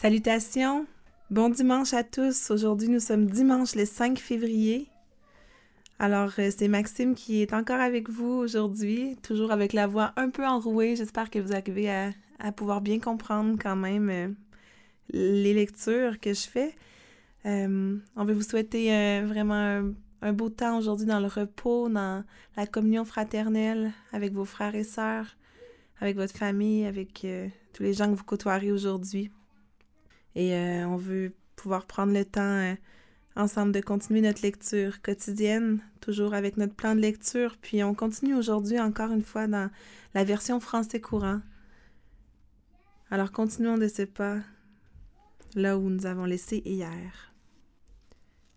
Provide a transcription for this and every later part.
Salutations, bon dimanche à tous. Aujourd'hui, nous sommes dimanche le 5 février. Alors, euh, c'est Maxime qui est encore avec vous aujourd'hui, toujours avec la voix un peu enrouée. J'espère que vous arrivez à, pouvoir bien comprendre quand même euh, les lectures que je fais. Euh, on veut vous souhaiter vraiment un, un, beau temps aujourd'hui dans le repos, dans la communion fraternelle avec vos frères et sœurs, avec votre famille, avec tous les gens que vous côtoierez aujourd'hui. Et euh, on veut pouvoir prendre le temps euh, ensemble de continuer notre lecture quotidienne, toujours avec notre plan de lecture. Puis on continue aujourd'hui encore une fois dans la version français courant. Alors continuons de ce pas là où nous avons laissé hier.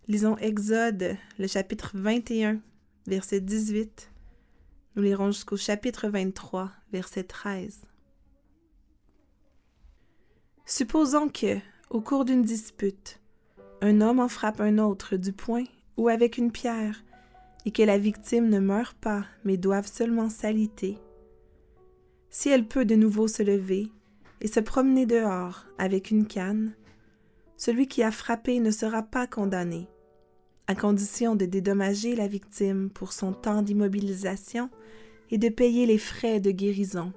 Lisons Exode, le chapitre 21, verset 18. Nous lirons jusqu'au chapitre 23, verset 13. Supposons que, au cours d'une dispute, un homme en frappe un autre du poing ou avec une pierre, et que la victime ne meure pas, mais doive seulement s'aliter. Si elle peut de nouveau se lever et se promener dehors avec une canne, celui qui a frappé ne sera pas condamné, à condition de dédommager la victime pour son temps d'immobilisation et de payer les frais de guérison.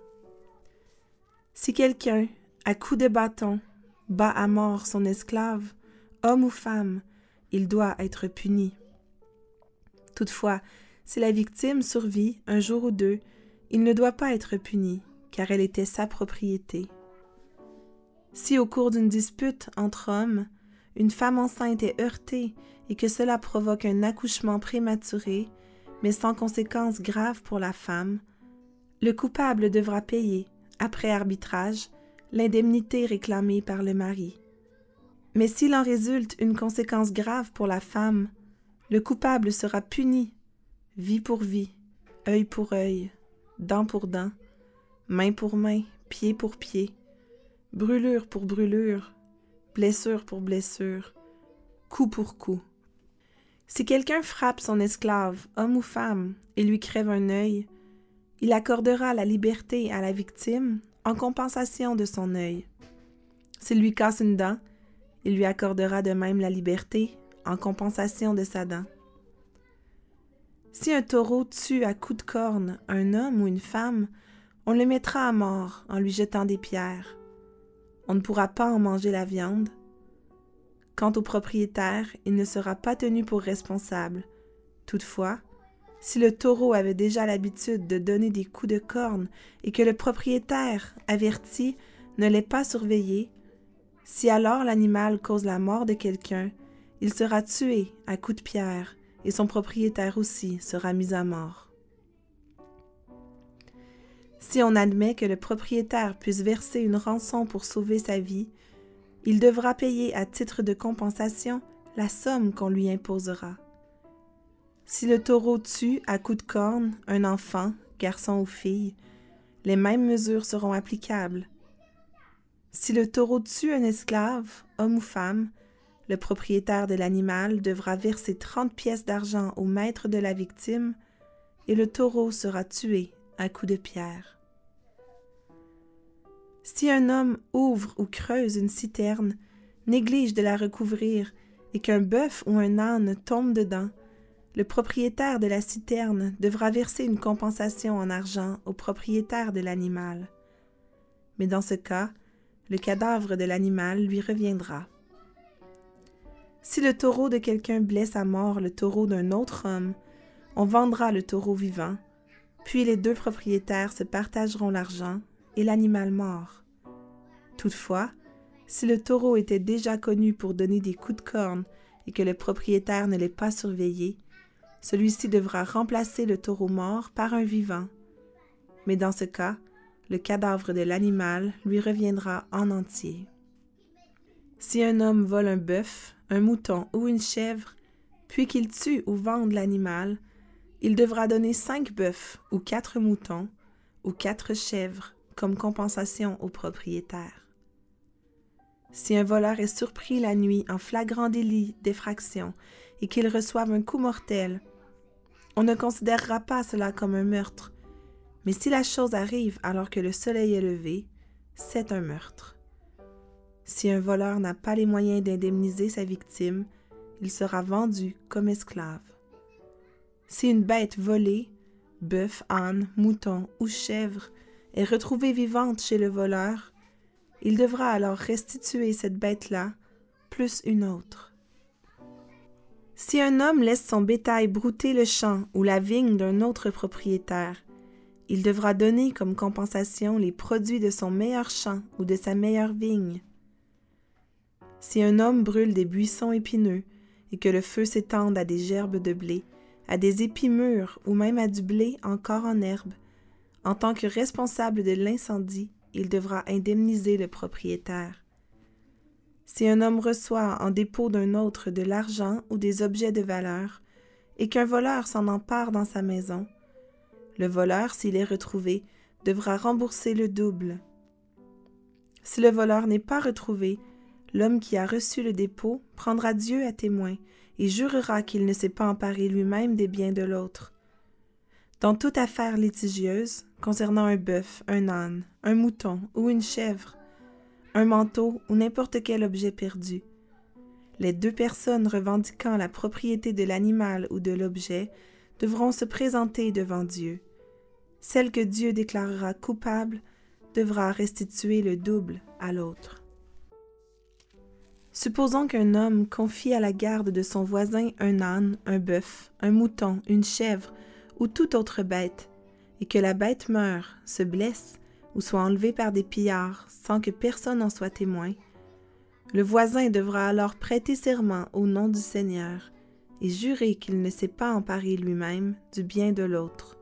Si quelqu'un, à coups de bâton, bat à mort son esclave, homme ou femme, il doit être puni. Toutefois, si la victime survit un jour ou deux, il ne doit pas être puni, car elle était sa propriété. Si au cours d'une dispute entre hommes, une femme enceinte est heurtée et que cela provoque un accouchement prématuré, mais sans conséquences graves pour la femme, le coupable devra payer, après arbitrage, l'indemnité réclamée par le mari. Mais s'il en résulte une conséquence grave pour la femme, le coupable sera puni, vie pour vie, œil pour œil, dent pour dent, main pour main, pied pour pied, brûlure pour brûlure, blessure pour blessure, coup pour coup. Si quelqu'un frappe son esclave, homme ou femme, et lui crève un œil, il accordera la liberté à la victime en compensation de son œil. S'il lui casse une dent, il lui accordera de même la liberté en compensation de sa dent. Si un taureau tue à coups de corne un homme ou une femme, on le mettra à mort en lui jetant des pierres. On ne pourra pas en manger la viande. Quant au propriétaire, il ne sera pas tenu pour responsable. Toutefois, si le taureau avait déjà l'habitude de donner des coups de corne et que le propriétaire, averti, ne l'ait pas surveillé, si alors l'animal cause la mort de quelqu'un, il sera tué à coups de pierre et son propriétaire aussi sera mis à mort. Si on admet que le propriétaire puisse verser une rançon pour sauver sa vie, il devra payer à titre de compensation la somme qu'on lui imposera. Si le taureau tue à coups de corne un enfant, garçon ou fille, les mêmes mesures seront applicables. Si le taureau tue un esclave, homme ou femme, le propriétaire de l'animal devra verser trente pièces d'argent au maître de la victime et le taureau sera tué à coups de pierre. Si un homme ouvre ou creuse une citerne, néglige de la recouvrir et qu'un bœuf ou un âne tombe dedans, le propriétaire de la citerne devra verser une compensation en argent au propriétaire de l'animal. Mais dans ce cas, le cadavre de l'animal lui reviendra. Si le taureau de quelqu'un blesse à mort le taureau d'un autre homme, on vendra le taureau vivant, puis les deux propriétaires se partageront l'argent et l'animal mort. Toutefois, si le taureau était déjà connu pour donner des coups de corne et que le propriétaire ne l'ait pas surveillé, celui-ci devra remplacer le taureau mort par un vivant. Mais dans ce cas, le cadavre de l'animal lui reviendra en entier. Si un homme vole un bœuf, un mouton ou une chèvre, puis qu'il tue ou vende l'animal, il devra donner cinq bœufs ou quatre moutons ou quatre chèvres comme compensation au propriétaire. Si un voleur est surpris la nuit en flagrant délit d'effraction et qu'il reçoive un coup mortel, on ne considérera pas cela comme un meurtre, mais si la chose arrive alors que le soleil est levé, c'est un meurtre. Si un voleur n'a pas les moyens d'indemniser sa victime, il sera vendu comme esclave. Si une bête volée, bœuf, âne, mouton ou chèvre, est retrouvée vivante chez le voleur, il devra alors restituer cette bête-là, plus une autre. Si un homme laisse son bétail brouter le champ ou la vigne d'un autre propriétaire, il devra donner comme compensation les produits de son meilleur champ ou de sa meilleure vigne. Si un homme brûle des buissons épineux et que le feu s'étende à des gerbes de blé, à des épis mûrs ou même à du blé encore en herbe, en tant que responsable de l'incendie, il devra indemniser le propriétaire. Si un homme reçoit en dépôt d'un autre de l'argent ou des objets de valeur, et qu'un voleur s'en empare dans sa maison, le voleur, s'il est retrouvé, devra rembourser le double. Si le voleur n'est pas retrouvé, l'homme qui a reçu le dépôt prendra Dieu à témoin et jurera qu'il ne s'est pas emparé lui-même des biens de l'autre. Dans toute affaire litigieuse, concernant un bœuf, un âne, un mouton ou une chèvre, un manteau ou n'importe quel objet perdu, les deux personnes revendiquant la propriété de l'animal ou de l'objet devront se présenter devant Dieu. Celle que Dieu déclarera coupable devra restituer le double à l'autre. Supposons qu'un homme confie à la garde de son voisin un âne, un bœuf, un mouton, une chèvre ou toute autre bête, et que la bête meure, se blesse ou soit enlevée par des pillards sans que personne en soit témoin. Le voisin devra alors prêter serment au nom du Seigneur et jurer qu'il ne s'est pas emparé lui-même du bien de l'autre.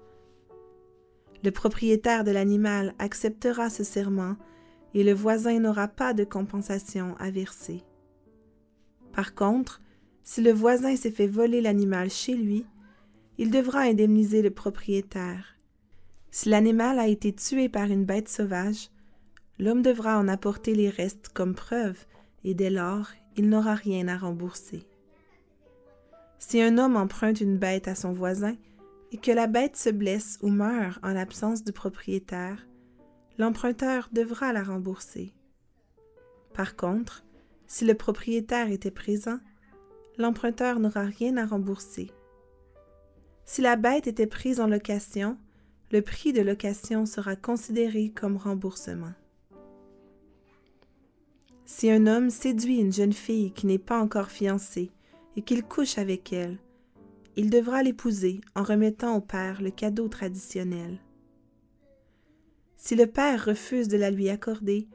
Le propriétaire de l'animal acceptera ce serment et le voisin n'aura pas de compensation à verser. Par contre, si le voisin s'est fait voler l'animal chez lui, il devra indemniser le propriétaire. Si l'animal a été tué par une bête sauvage, l'homme devra en apporter les restes comme preuve et dès lors il n'aura rien à rembourser. Si un homme emprunte une bête à son voisin et que la bête se blesse ou meurt en l'absence du propriétaire, l'emprunteur devra la rembourser. Par contre, si le propriétaire était présent, l'emprunteur n'aura rien à rembourser. Si la bête était prise en location, le prix de location sera considéré comme remboursement. Si un homme séduit une jeune fille qui n'est pas encore fiancée et qu'il couche avec elle, il devra l'épouser en remettant au père le cadeau traditionnel. Si le père refuse de la lui accorder,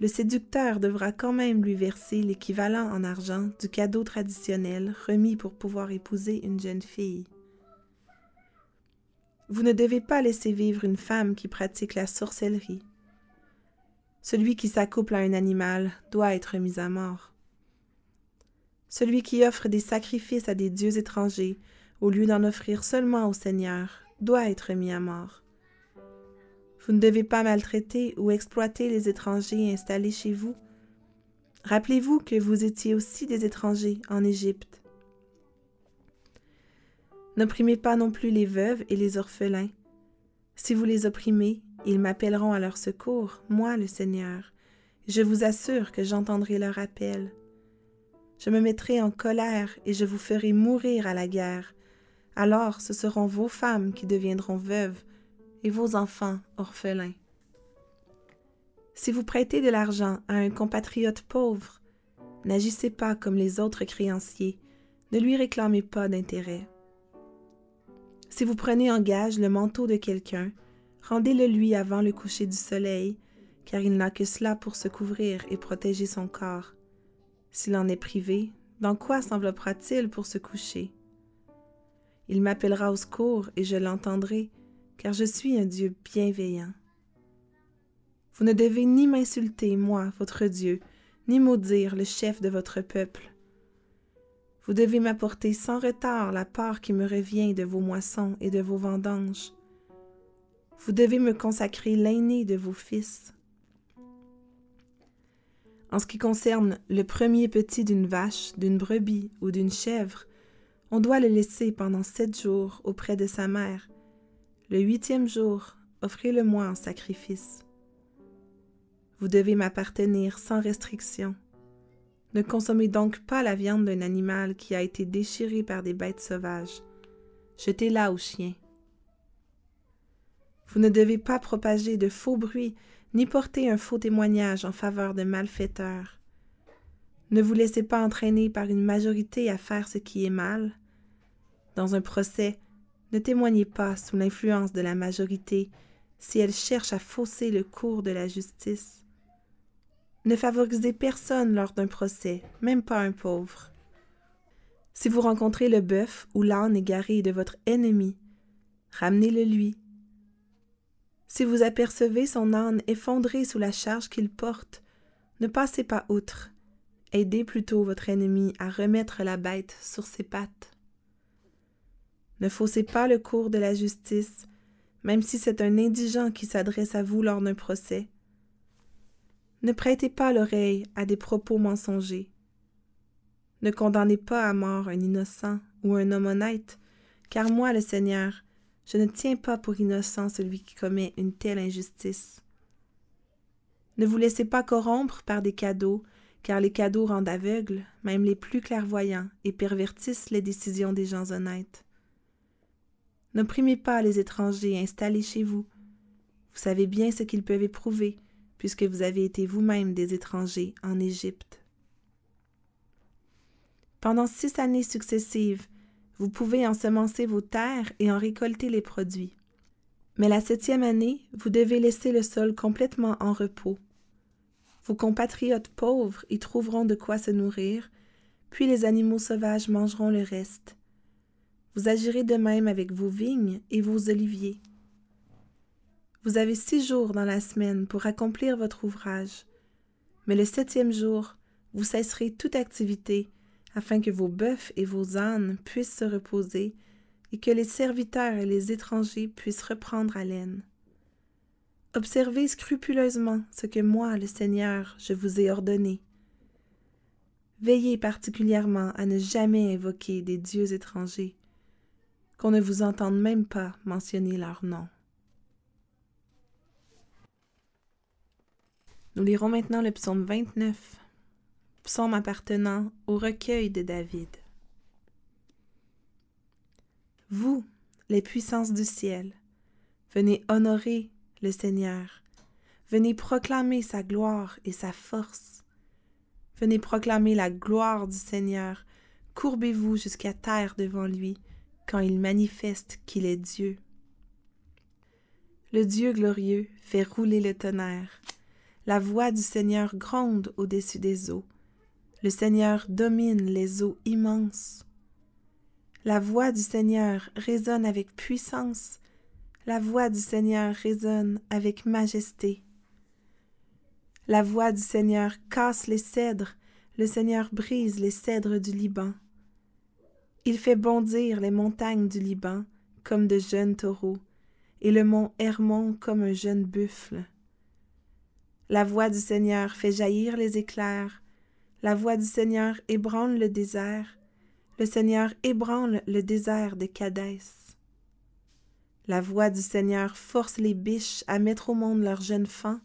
le séducteur devra quand même lui verser l'équivalent en argent du cadeau traditionnel remis pour pouvoir épouser une jeune fille. Vous ne devez pas laisser vivre une femme qui pratique la sorcellerie. Celui qui s'accouple à un animal doit être mis à mort. Celui qui offre des sacrifices à des dieux étrangers, au lieu d'en offrir seulement au Seigneur, doit être mis à mort. Vous ne devez pas maltraiter ou exploiter les étrangers installés chez vous. Rappelez-vous que vous étiez aussi des étrangers en Égypte. N'opprimez pas non plus les veuves et les orphelins. Si vous les opprimez, ils m'appelleront à leur secours, moi le Seigneur. Je vous assure que j'entendrai leur appel. Je me mettrai en colère et je vous ferai mourir à la guerre. Alors ce seront vos femmes qui deviendront veuves et vos enfants orphelins. Si vous prêtez de l'argent à un compatriote pauvre, n'agissez pas comme les autres créanciers, ne lui réclamez pas d'intérêt. Si vous prenez en gage le manteau de quelqu'un, rendez-le lui avant le coucher du soleil, car il n'a que cela pour se couvrir et protéger son corps. S'il en est privé, dans quoi s'enveloppera-t-il pour se coucher? Il m'appellera au secours et je l'entendrai, car je suis un Dieu bienveillant. Vous ne devez ni m'insulter, moi, votre Dieu, ni maudire le chef de votre peuple. Vous devez m'apporter sans retard la part qui me revient de vos moissons et de vos vendanges. Vous devez me consacrer l'aîné de vos fils. En ce qui concerne le premier petit d'une vache, d'une brebis ou d'une chèvre, on doit le laisser pendant sept jours auprès de sa mère. Le huitième jour, offrez-le-moi en sacrifice. Vous devez m'appartenir sans restriction. Ne consommez donc pas la viande d'un animal qui a été déchiré par des bêtes sauvages. Jetez-la aux chiens. Vous ne devez pas propager de faux bruits ni porter un faux témoignage en faveur de malfaiteurs. Ne vous laissez pas entraîner par une majorité à faire ce qui est mal. Dans un procès, ne témoignez pas sous l'influence de la majorité si elle cherche à fausser le cours de la justice. Ne favorisez personne lors d'un procès, même pas un pauvre. Si vous rencontrez le bœuf ou l'âne égaré de votre ennemi, ramenez-le lui. Si vous apercevez son âne effondré sous la charge qu'il porte, ne passez pas outre. Aidez plutôt votre ennemi à remettre la bête sur ses pattes. Ne faussez pas le cours de la justice, même si c'est un indigent qui s'adresse à vous lors d'un procès. Ne prêtez pas l'oreille à des propos mensongers. Ne condamnez pas à mort un innocent ou un homme honnête, car moi, le Seigneur, je ne tiens pas pour innocent celui qui commet une telle injustice. Ne vous laissez pas corrompre par des cadeaux, car les cadeaux rendent aveugles, même les plus clairvoyants, et pervertissent les décisions des gens honnêtes. N'opprimez pas les étrangers installés chez vous. Vous savez bien ce qu'ils peuvent éprouver, puisque vous avez été vous-même des étrangers en Égypte. Pendant six années successives, vous pouvez ensemencer vos terres et en récolter les produits. Mais la septième année, vous devez laisser le sol complètement en repos. Vos compatriotes pauvres y trouveront de quoi se nourrir, puis les animaux sauvages mangeront le reste. Vous agirez de même avec vos vignes et vos oliviers. Vous avez six jours dans la semaine pour accomplir votre ouvrage, mais le septième jour, vous cesserez toute activité afin que vos bœufs et vos ânes puissent se reposer et que les serviteurs et les étrangers puissent reprendre haleine. Observez scrupuleusement ce que moi, le Seigneur, je vous ai ordonné. Veillez particulièrement à ne jamais invoquer des dieux étrangers, qu'on ne vous entende même pas mentionner leur nom. Nous lirons maintenant le psaume 29, psaume appartenant au recueil de David. Vous, les puissances du ciel, venez honorer le Seigneur, venez proclamer sa gloire et sa force. Venez proclamer la gloire du Seigneur, courbez-vous jusqu'à terre devant lui, quand il manifeste qu'il est Dieu. Le Dieu glorieux fait rouler le tonnerre. La voix du Seigneur gronde au-dessus des eaux. Le Seigneur domine les eaux immenses. La voix du Seigneur résonne avec puissance. La voix du Seigneur résonne avec majesté. La voix du Seigneur casse les cèdres. Le Seigneur brise les cèdres du Liban. Il fait bondir les montagnes du Liban comme de jeunes taureaux, et le mont Hermon comme un jeune buffle. La voix du Seigneur fait jaillir les éclairs, la voix du Seigneur ébranle le désert, le Seigneur ébranle le désert de Cadès. La voix du Seigneur force les biches à mettre au monde leurs jeunes fans,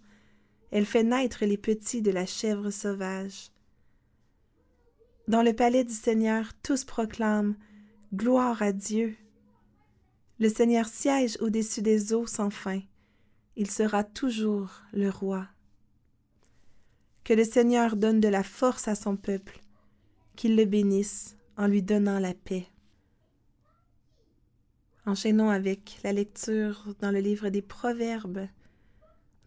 elle fait naître les petits de la chèvre sauvage. Dans le palais du Seigneur, tous proclament Gloire à Dieu. Le Seigneur siège au-dessus des eaux sans fin. Il sera toujours le roi. Que le Seigneur donne de la force à son peuple, qu'il le bénisse en lui donnant la paix. Enchaînons avec la lecture dans le livre des Proverbes.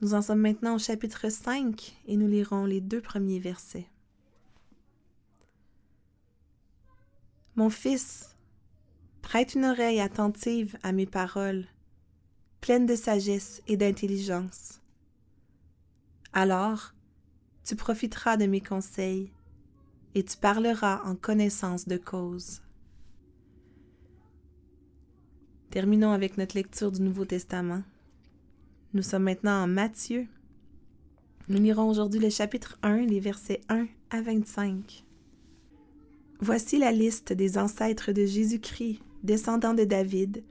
Nous en sommes maintenant au chapitre 5 et nous lirons les deux premiers versets. Mon fils, prête une oreille attentive à mes paroles, pleine de sagesse et d'intelligence. Alors, tu profiteras de mes conseils et tu parleras en connaissance de cause. Terminons avec notre lecture du Nouveau Testament. Nous sommes maintenant en Matthieu. Nous lirons aujourd'hui le chapitre 1, les versets 1 à 25. Voici la liste des ancêtres de Jésus-Christ, descendant de David,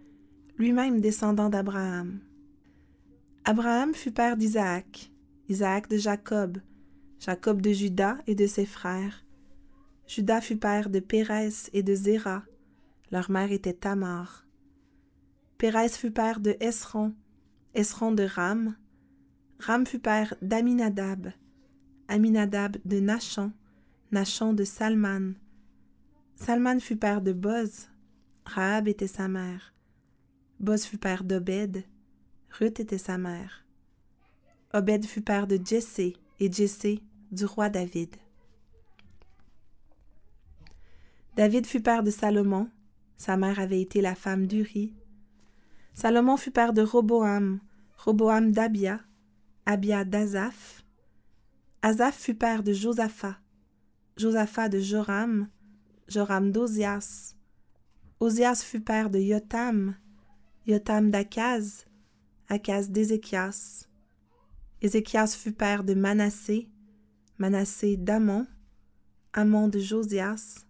lui-même descendant d'Abraham. Abraham fut père d'Isaac, Isaac de Jacob, Jacob de Judas et de ses frères. Judas fut père de Pérès et de Zéra. Leur mère était Tamar. Pérès fut père de Esron, Esron de Ram. Ram fut père d'Aminadab, Aminadab de Nachon, Nachon de Salman. Salman fut père de Boz, Rahab était sa mère. Boz fut père d'Obed, Ruth était sa mère. Obed fut père de Jessé, et Jessé du roi David. David fut père de Salomon, sa mère avait été la femme d'Uri. Salomon fut père de Roboam, Roboam d'Abia, Abia d'Azaph. Azaph fut père de Josaphat, Josaphat de Joram, Joram d'Ozias. Ozias fut père de Yotam, Yotam d'Akaz, Akaz d'Ézéchias. Ézéchias fut père de Manassé, Manassé d'Amon, Amon de Josias.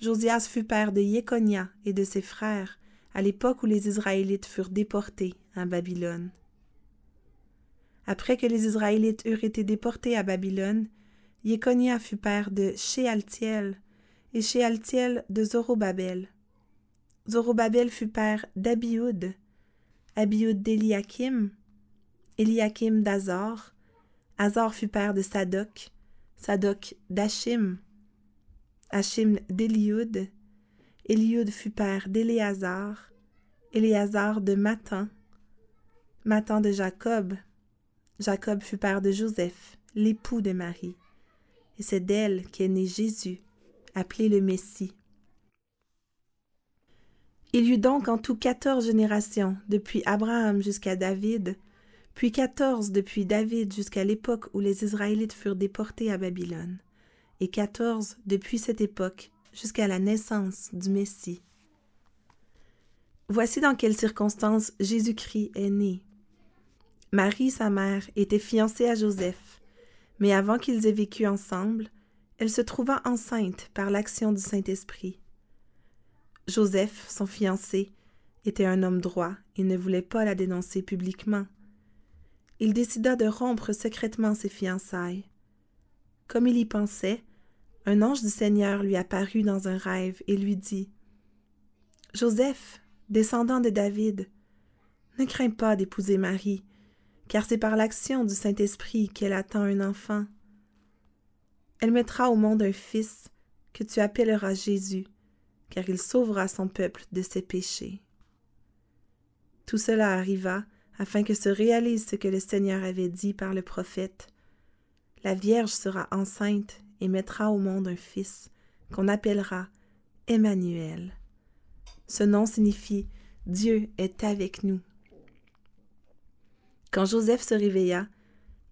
Josias fut père de Yekonia et de ses frères à l'époque où les Israélites furent déportés à Babylone. Après que les Israélites eurent été déportés à Babylone, Yekonia fut père de Shealtiel et Shealtiel de Zorobabel. Zorobabel fut père d'Abiud, Abiud d'Eliakim, Eliakim d'Azor, Azor fut père de Sadoc, Sadoc d'Achim, Achim d'Eliud, Eliud fut père d'Éléazar, Éléazar de Matan, Matan de Jacob, Jacob fut père de Joseph, l'époux de Marie, et c'est d'elle qu'est né Jésus, appelé le Messie. Il y eut donc en tout quatorze générations, depuis Abraham jusqu'à David, puis quatorze depuis David jusqu'à l'époque où les Israélites furent déportés à Babylone, et quatorze depuis cette époque jusqu'à la naissance du Messie. Voici dans quelles circonstances Jésus-Christ est né. Marie, sa mère, était fiancée à Joseph, mais avant qu'ils aient vécu ensemble, elle se trouva enceinte par l'action du Saint-Esprit. Joseph, son fiancé, était un homme droit et ne voulait pas la dénoncer publiquement il décida de rompre secrètement ses fiançailles. Comme il y pensait, un ange du Seigneur lui apparut dans un rêve et lui dit Joseph, descendant de David, ne crains pas d'épouser Marie, car c'est par l'action du Saint-Esprit qu'elle attend un enfant. Elle mettra au monde un fils que tu appelleras Jésus, car il sauvera son peuple de ses péchés. Tout cela arriva afin que se réalise ce que le Seigneur avait dit par le prophète. La Vierge sera enceinte et mettra au monde un fils qu'on appellera Emmanuel. Ce nom signifie Dieu est avec nous. Quand Joseph se réveilla,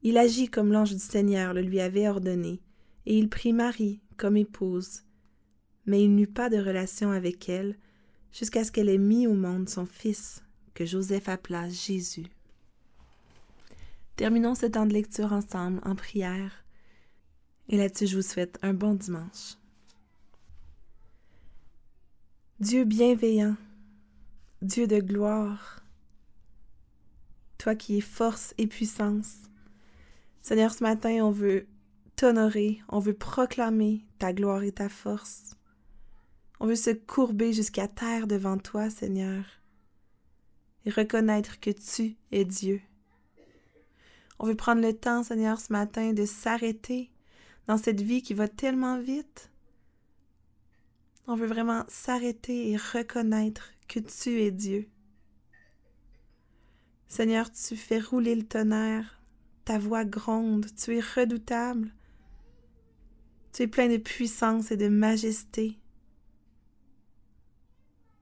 il agit comme l'ange du Seigneur le lui avait ordonné, et il prit Marie comme épouse. Mais il n'eut pas de relation avec elle jusqu'à ce qu'elle ait mis au monde son fils, que Joseph appela Jésus. Terminons ce temps de lecture ensemble en prière. Et là-dessus, je vous souhaite un bon dimanche. Dieu bienveillant, Dieu de gloire, toi qui es force et puissance, Seigneur, ce matin, on veut t'honorer, on veut proclamer ta gloire et ta force. On veut se courber jusqu'à terre devant toi, Seigneur reconnaître que tu es Dieu. On veut prendre le temps, Seigneur, ce matin de s'arrêter dans cette vie qui va tellement vite. On veut vraiment s'arrêter et reconnaître que tu es Dieu. Seigneur, tu fais rouler le tonnerre, ta voix gronde, tu es redoutable, tu es plein de puissance et de majesté.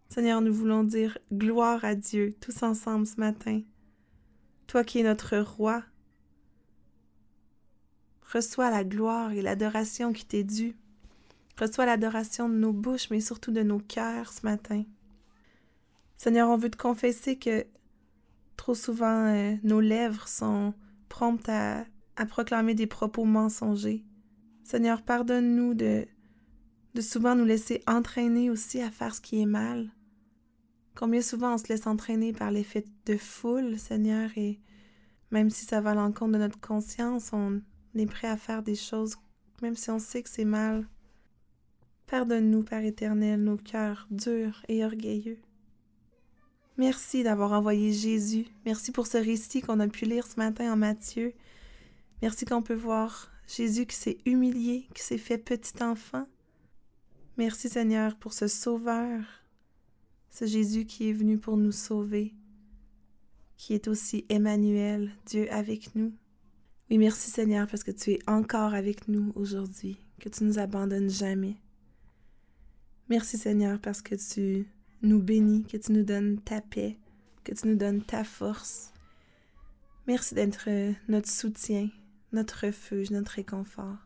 Seigneur, nous voulons dire gloire à Dieu tous ensemble ce matin. Toi qui es notre roi, reçois la gloire et l'adoration qui t'est due. Reçois l'adoration de nos bouches, mais surtout de nos cœurs ce matin. Seigneur, on veut te confesser que trop souvent euh, nos lèvres sont promptes à, à proclamer des propos mensongers. Seigneur, pardonne-nous de, de souvent nous laisser entraîner aussi à faire ce qui est mal. Combien souvent on se laisse entraîner par l'effet de foule, Seigneur, et Même si ça va à l'encontre de notre conscience, on est prêt à faire des choses, même si on sait que c'est mal. Pardonne-nous, Père éternel, nos cœurs durs et orgueilleux. Merci d'avoir envoyé Jésus. Merci pour ce récit qu'on a pu lire ce matin en Matthieu. Merci qu'on peut voir Jésus qui s'est humilié, qui s'est fait petit enfant. Merci Seigneur pour ce Sauveur, ce Jésus qui est venu pour nous sauver, qui est aussi Emmanuel, Dieu avec nous. Oui, merci Seigneur parce que tu es encore avec nous aujourd'hui, que tu nous abandonnes jamais. Merci Seigneur parce que tu nous bénis, que tu nous donnes ta paix, que tu nous donnes ta force. Merci d'être notre soutien, notre refuge, notre réconfort.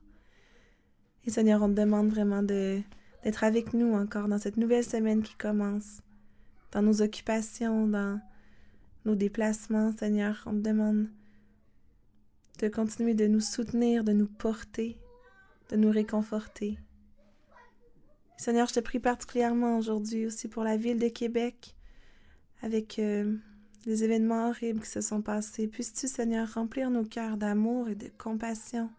Et Seigneur, on te demande vraiment de, d'être avec nous encore dans cette nouvelle semaine qui commence, dans nos occupations, dans nos déplacements, Seigneur. On te demande de continuer de nous soutenir, de nous porter, de nous réconforter. Seigneur, je te prie particulièrement aujourd'hui aussi pour la ville de Québec, avec euh, les événements horribles qui se sont passés. Puisses-tu, Seigneur, remplir nos cœurs d'amour et de compassion.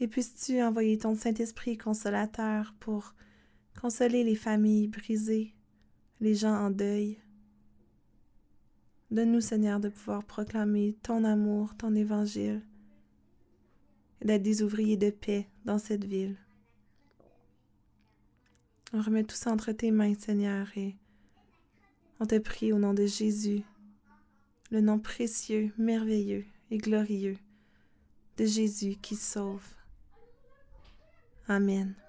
Et puisses-tu envoyer ton Saint-Esprit consolateur pour consoler les familles brisées, les gens en deuil? Donne-nous, Seigneur, de pouvoir proclamer ton amour, ton évangile, et d'être des ouvriers de paix dans cette ville. On remet tout ça entre tes mains, Seigneur, et on te prie au nom de Jésus, le nom précieux, merveilleux et glorieux de Jésus qui sauve. Amen.